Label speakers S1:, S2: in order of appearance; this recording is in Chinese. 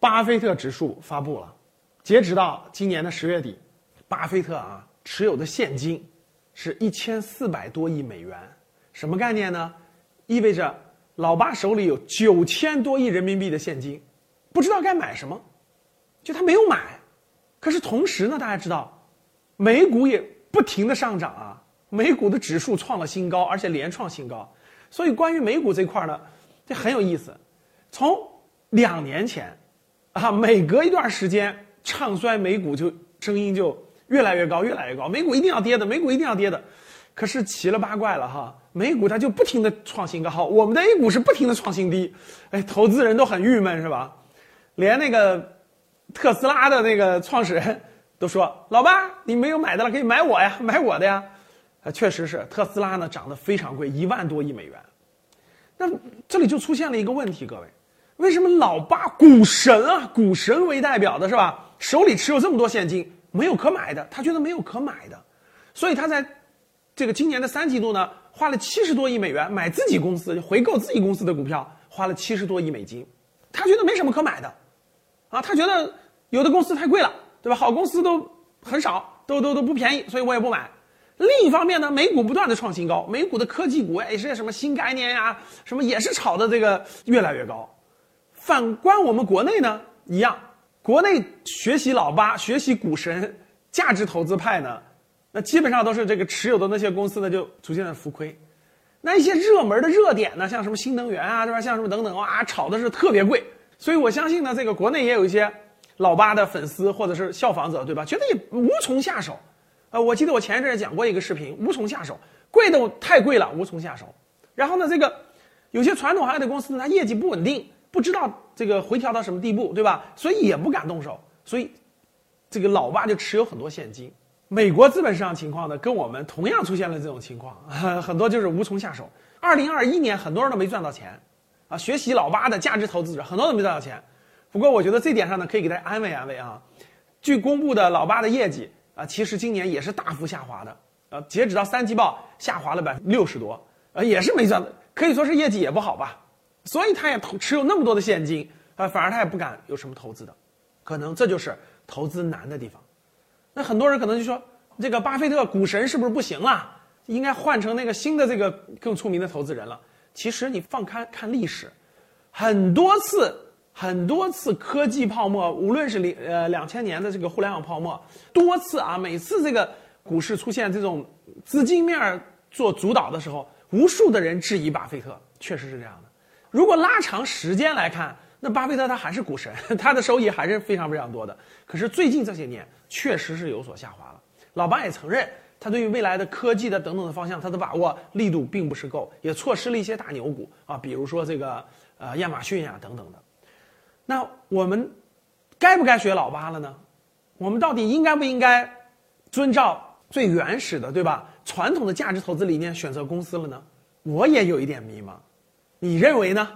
S1: 巴菲特指数发布了，截止到今年的十月底，巴菲特啊持有的现金是一千四百多亿美元，什么概念呢？意味着老巴手里有九千多亿人民币的现金，不知道该买什么，就他没有买。可是同时呢，大家知道，美股也不停的上涨啊，美股的指数创了新高，而且连创新高。所以关于美股这块呢，这很有意思。从两年前，啊，每隔一段时间唱衰美股就声音就越来越高，越来越高，美股一定要跌的，美股一定要跌的。可是奇了八怪了哈，美股它就不停的创新高，我们的 A 股是不停的创新低，哎，投资人都很郁闷是吧？连那个。特斯拉的那个创始人都说：“老八，你没有买的了，可以买我呀，买我的呀。”啊，确实是特斯拉呢，涨得非常贵，一万多亿美元。那这里就出现了一个问题，各位，为什么老八股神啊，股神为代表的是吧？手里持有这么多现金，没有可买的，他觉得没有可买的，所以他在这个今年的三季度呢，花了七十多亿美元买自己公司，回购自己公司的股票，花了七十多亿美金，他觉得没什么可买的。啊，他觉得有的公司太贵了，对吧？好公司都很少，都都都不便宜，所以我也不买。另一方面呢，美股不断的创新高，美股的科技股也是什么新概念呀，什么也是炒的这个越来越高。反观我们国内呢，一样，国内学习老八、学习股神、价值投资派呢，那基本上都是这个持有的那些公司呢就逐渐的浮亏。那一些热门的热点呢，像什么新能源啊，对吧？像什么等等哇，炒的是特别贵。所以我相信呢，这个国内也有一些老八的粉丝或者是效仿者，对吧？觉得也无从下手，啊，我记得我前一阵讲过一个视频，无从下手，贵的太贵了，无从下手。然后呢，这个有些传统行业的公司呢，它业绩不稳定，不知道这个回调到什么地步，对吧？所以也不敢动手，所以这个老八就持有很多现金。美国资本市场情况呢，跟我们同样出现了这种情况，很多就是无从下手。二零二一年，很多人都没赚到钱。啊，学习老八的价值投资者很多都没赚到钱，不过我觉得这点上呢，可以给大家安慰安慰啊。据公布的老八的业绩啊，其实今年也是大幅下滑的，呃，截止到三季报下滑了百分之六十多，呃，也是没赚，可以说是业绩也不好吧。所以他也投持有那么多的现金，啊，反而他也不敢有什么投资的，可能这就是投资难的地方。那很多人可能就说，这个巴菲特股神是不是不行了？应该换成那个新的这个更出名的投资人了。其实你放开看历史，很多次很多次科技泡沫，无论是零呃两千年的这个互联网泡沫，多次啊，每次这个股市出现这种资金面做主导的时候，无数的人质疑巴菲特，确实是这样的。如果拉长时间来看，那巴菲特他还是股神，他的收益还是非常非常多的。可是最近这些年确实是有所下滑了，老巴也承认。他对于未来的科技的等等的方向，他的把握力度并不是够，也错失了一些大牛股啊，比如说这个呃亚马逊呀等等的。那我们该不该学老八了呢？我们到底应该不应该遵照最原始的对吧传统的价值投资理念选择公司了呢？我也有一点迷茫，你认为呢？